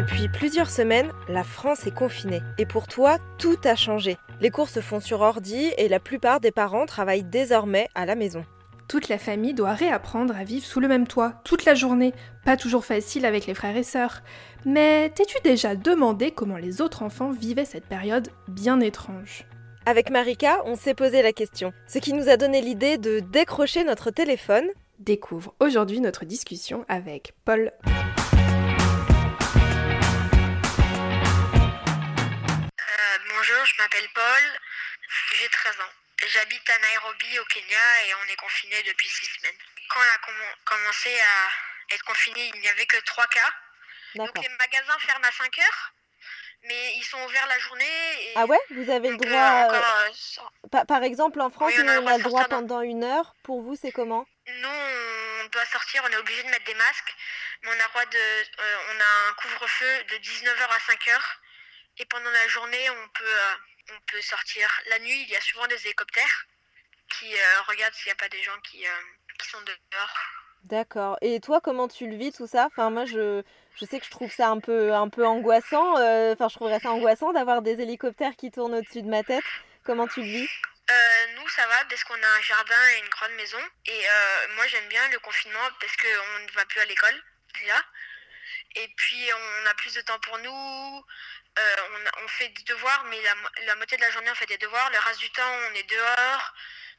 Depuis plusieurs semaines, la France est confinée. Et pour toi, tout a changé. Les cours se font sur ordi et la plupart des parents travaillent désormais à la maison. Toute la famille doit réapprendre à vivre sous le même toit, toute la journée. Pas toujours facile avec les frères et sœurs. Mais t'es-tu déjà demandé comment les autres enfants vivaient cette période bien étrange? Avec Marika, on s'est posé la question, ce qui nous a donné l'idée de décrocher notre téléphone. Découvre aujourd'hui notre discussion avec Paul. Je m'appelle Paul, j'ai 13 ans. J'habite à Nairobi au Kenya et on est confiné depuis 6 semaines. Quand on a commen- commencé à être confiné, il n'y avait que 3 cas. Donc les magasins ferment à 5 heures, mais ils sont ouverts la journée. Et Ah ouais? Vous avez le peut droit... euh, encore, euh, pa- par exemple, en France, Oui, on a le on droit a le pendant une heure. Pour vous, c'est comment? Nous, on doit sortir, on est obligé de mettre des masques, mais on a, droit de, euh, on a un couvre-feu de 19h à 5h. Et pendant la journée, on peut, euh, on peut sortir. La nuit, il y a souvent des hélicoptères qui euh, regardent s'il n'y a pas des gens qui, euh, qui sont dehors. D'accord. Et toi, comment tu le vis tout ça? Enfin, moi, je, je sais que je trouve ça un peu, un peu angoissant. euh, Enfin, je trouverais ça angoissant d'avoir des hélicoptères qui tournent au-dessus de ma tête. Comment tu le vis? Euh, nous, ça va parce qu'on a un jardin et une grande maison. Et euh, moi, j'aime bien le confinement parce qu'on ne va plus à l'école, déjà. Et puis, on a plus de temps pour nous. Euh, on, fait des devoirs, mais la, la moitié de la journée, on fait des devoirs. Le reste du temps, on est dehors.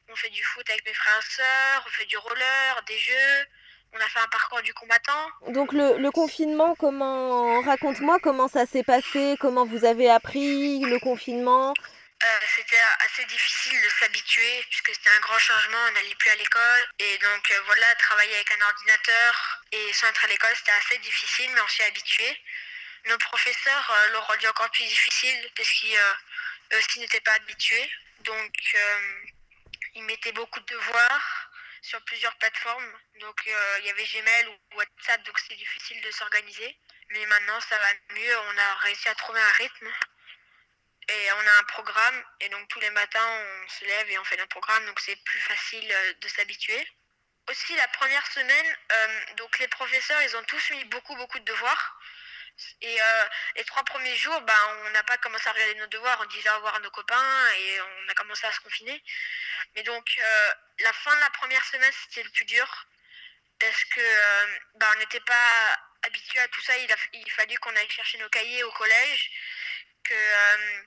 On fait du foot avec mes frères et sœurs. On fait du roller, des jeux. On a fait un parcours du combattant. Donc, le, le confinement, comment... Raconte-moi comment ça s'est passé, comment vous avez appris le confinement. Euh, c'était assez difficile de s'habituer puisque c'était un grand changement, on n'allait plus à l'école et donc euh, voilà, travailler avec un ordinateur et sans être à l'école c'était assez difficile mais on s'y est habitué. Nos professeurs euh, l'ont rendu encore plus difficile parce qu'ils euh, aussi n'étaient pas habitués donc euh, ils mettaient beaucoup de devoirs sur plusieurs plateformes. Donc euh, il y avait Gmail ou WhatsApp donc c'est difficile de s'organiser. Mais maintenant ça va mieux, on a réussi à trouver un rythme et on a un programme, et donc tous les matins on se lève et on fait notre programme, donc c'est plus facile de s'habituer. Aussi la première semaine, donc les professeurs ils ont tous mis beaucoup beaucoup de devoirs. Et euh, les trois premiers jours, bah, on n'a pas commencé à regarder nos devoirs, on disait au revoir à nos copains et on a commencé à se confiner. Mais donc euh, la fin de la première semaine c'était le plus dur parce que euh, bah, on n'était pas habitué à tout ça. Il a il fallu qu'on aille chercher nos cahiers au collège que euh,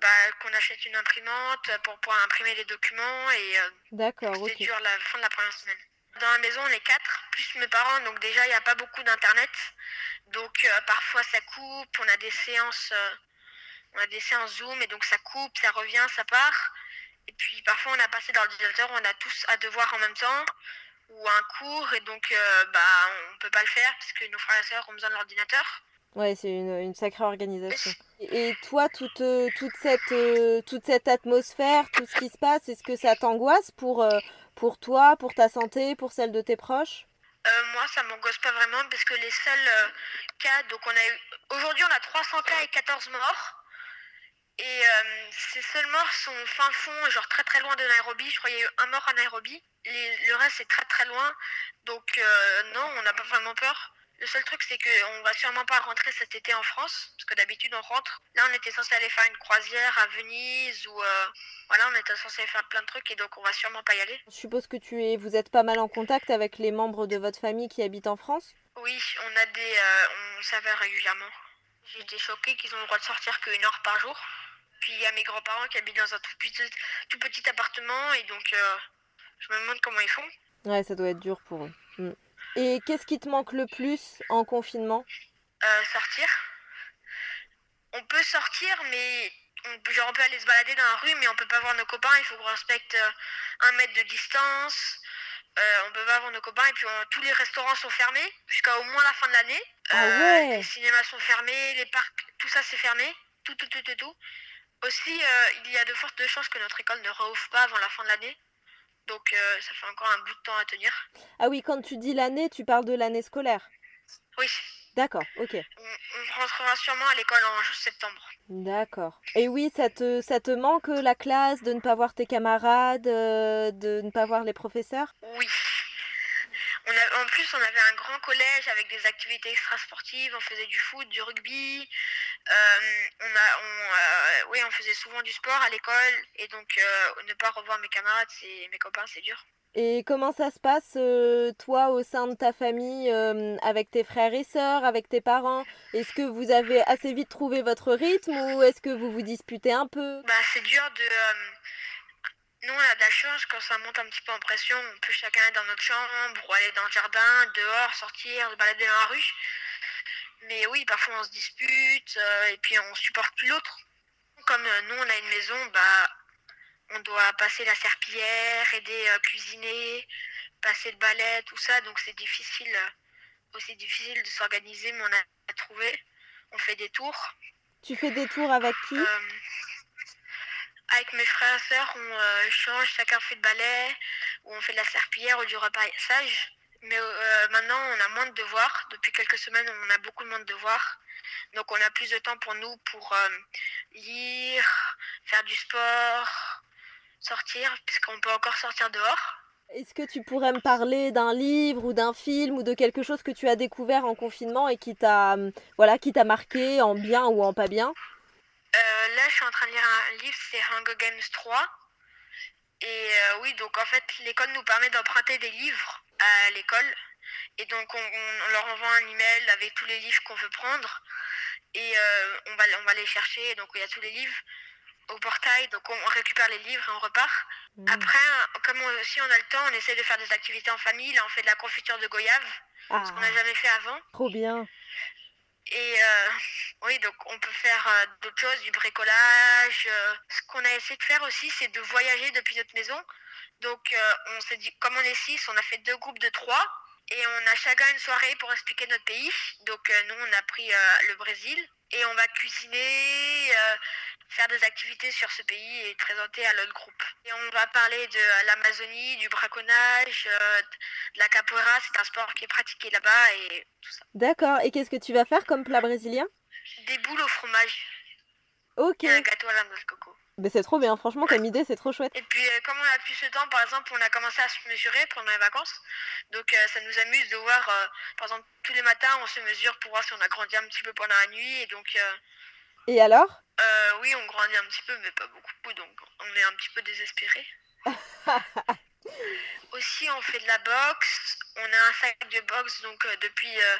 bah, qu'on achète une imprimante pour pouvoir imprimer les documents et euh, D'accord, c'était dur la fin de la première semaine. Dans la maison, on est quatre, plus mes parents, donc déjà, il n'y a pas beaucoup d'internet. Donc euh, parfois, ça coupe, on a des séances, euh, on a des séances Zoom, et donc ça coupe, ça revient, ça part. Et puis parfois, on a passé l'ordinateur, on a tous à devoir en même temps, ou un cours, et donc euh, bah, on peut pas le faire, parce que nos frères et sœurs ont besoin de l'ordinateur. Ouais, c'est une, une sacrée organisation. Et toi, toute, euh, toute, cette, toute cette atmosphère, tout ce qui se passe, est-ce que ça t'angoisse pour, pour toi, pour ta santé, pour celle de tes proches? Euh, moi, ça m'angoisse pas vraiment parce que les seuls euh, cas, donc on a eu, aujourd'hui on a 300 cas et 14 morts. Et euh, ces seuls morts sont fin fond, genre très très loin de Nairobi. Je crois eu un mort à Nairobi. Le reste c'est très très loin. Donc euh, non, on n'a pas vraiment peur. Le seul truc c'est qu'on va sûrement pas rentrer cet été en France, parce que d'habitude on rentre. Là on était censé aller faire une croisière à Venise ou euh, voilà, on était censé faire plein de trucs et donc on va sûrement pas y aller. Je suppose que tu es, vous êtes pas mal en contact avec les membres de votre famille qui habitent en France? Oui, on a des, euh, on s'avère régulièrement. J'ai été choquée qu'ils ont le droit de sortir qu'une heure par jour. Puis il y a mes grands-parents qui habitent dans un tout petit, tout petit appartement et donc euh, je me demande comment ils font. Ouais, ça doit être dur pour eux. Mm. Et qu'est-ce qui te manque le plus en confinement? Euh, sortir. On peut sortir, mais on peut, genre on peut aller se balader dans la rue, mais on peut pas voir nos copains. Il faut qu'on respecte euh, un mètre de distance. Euh, on peut pas voir nos copains et puis on- tous les restaurants sont fermés jusqu'à au moins la fin de l'année. Ah Euh, ouais. Les cinémas sont fermés, les parcs, tout ça c'est fermé, tout, tout, tout, tout, tout. Aussi, euh, il y a de fortes chances que notre école ne rouvre pas avant la fin de l'année. Donc euh, ça fait encore un bout de temps à tenir. Ah oui, quand tu dis l'année, tu parles de l'année scolaire. Oui, D'accord, ok. on, on rentrera sûrement à l'école en septembre. D'accord. Et oui, ça te, ça te manque la classe, de ne pas voir tes camarades, euh, de ne pas voir les professeurs? Oui. On a, en plus, on avait un grand collège avec des activités extrasportives. On faisait du foot, du rugby. on a, on, oui, on faisait souvent du sport à l'école. Et donc, ne pas revoir mes camarades, mes copains, c'est dur. Et comment ça se passe, euh, toi, au sein de ta famille, euh, avec tes frères et sœurs, avec tes parents? Est-ce que vous avez assez vite trouvé votre rythme ou est-ce que vous vous disputez un peu? Bah, c'est dur de. Euh, nous, on a de la chance quand ça monte un petit peu en pression. On peut chacun être dans notre chambre ou aller dans le jardin, dehors, sortir, se balader dans la rue. Mais oui, parfois on se dispute et puis on supporte plus l'autre. Comme nous, on a une maison, bah on doit passer la serpillière, aider à cuisiner, passer le balai, tout ça. Donc c'est difficile, euh, aussi difficile de s'organiser, mais on a trouvé. On fait des tours. Tu fais des tours avec qui? Euh, Avec mes frères et sœurs, on euh, change, chacun fait le balai, ou on fait de la serpillière ou du repassage. Mais maintenant, on a moins de devoirs. Depuis quelques semaines, on a beaucoup moins de devoirs. Donc, on a plus de temps pour nous pour lire, faire du sport, sortir, puisqu'on peut encore sortir dehors. Est-ce que tu pourrais me parler d'un livre ou d'un film ou de quelque chose que tu as découvert en confinement et qui t'a voilà, qui t'a marqué en bien ou en pas bien? Euh, Là, je suis en train de lire un livre, c'est Hunger Games 3. Et euh, oui, donc en fait, l'école nous permet d'emprunter des livres à l'école. Et donc, on, leur envoie un email avec tous les livres qu'on veut prendre. Et euh, on, va, on va les chercher. Donc, il y a tous les livres au portail, donc on, récupère les livres et on repart. Mmh. Après, comme on, si on a le temps, on essaie de faire des activités en famille. Là, on fait de la confiture de goyave, ah. ce qu'on n'a jamais fait avant. Trop bien. Et euh, oui, donc on peut faire euh, d'autres choses, du bricolage. Euh. ce qu'on a essayé de faire aussi, c'est de voyager depuis notre maison. Donc on s'est dit, comme on est six, on a fait deux groupes de trois. Et on a chacun une soirée pour expliquer notre pays. Donc nous, on a pris le Brésil. Et on va cuisiner, faire des activités sur ce pays et présenter à l'autre groupe. Et on va parler de l'Amazonie, du braconnage, euh, de la capoeira, c'est un sport qui est pratiqué là-bas et tout ça. D'accord, et qu'est-ce que tu vas faire comme plat brésilien? Des boules au fromage. Ok. Et un gâteau à la noix de coco. Mais c'est trop bien, franchement, comme idée, c'est trop chouette. Et puis, euh, comme on a plus ce temps, par exemple, on a commencé à se mesurer pendant les vacances. Donc, euh, ça nous amuse de voir, par exemple, tous les matins, on se mesure pour voir si on a grandi un petit peu pendant la nuit. Et donc, et alors? euh, Oui, on grandit un petit peu, mais pas beaucoup, donc on est un petit peu désespéré. Aussi, on fait de la boxe. On a un sac de boxe, donc euh, depuis, euh,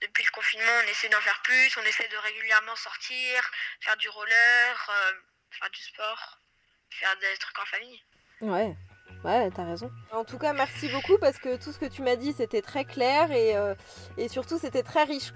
depuis le confinement, on essaie d'en faire plus. On essaie de régulièrement sortir, faire du roller, faire du sport, faire des trucs en famille. Ouais. Ouais, t'as raison. En tout cas, merci beaucoup parce que tout ce que tu m'as dit, c'était très clair et, et surtout, c'était très riche.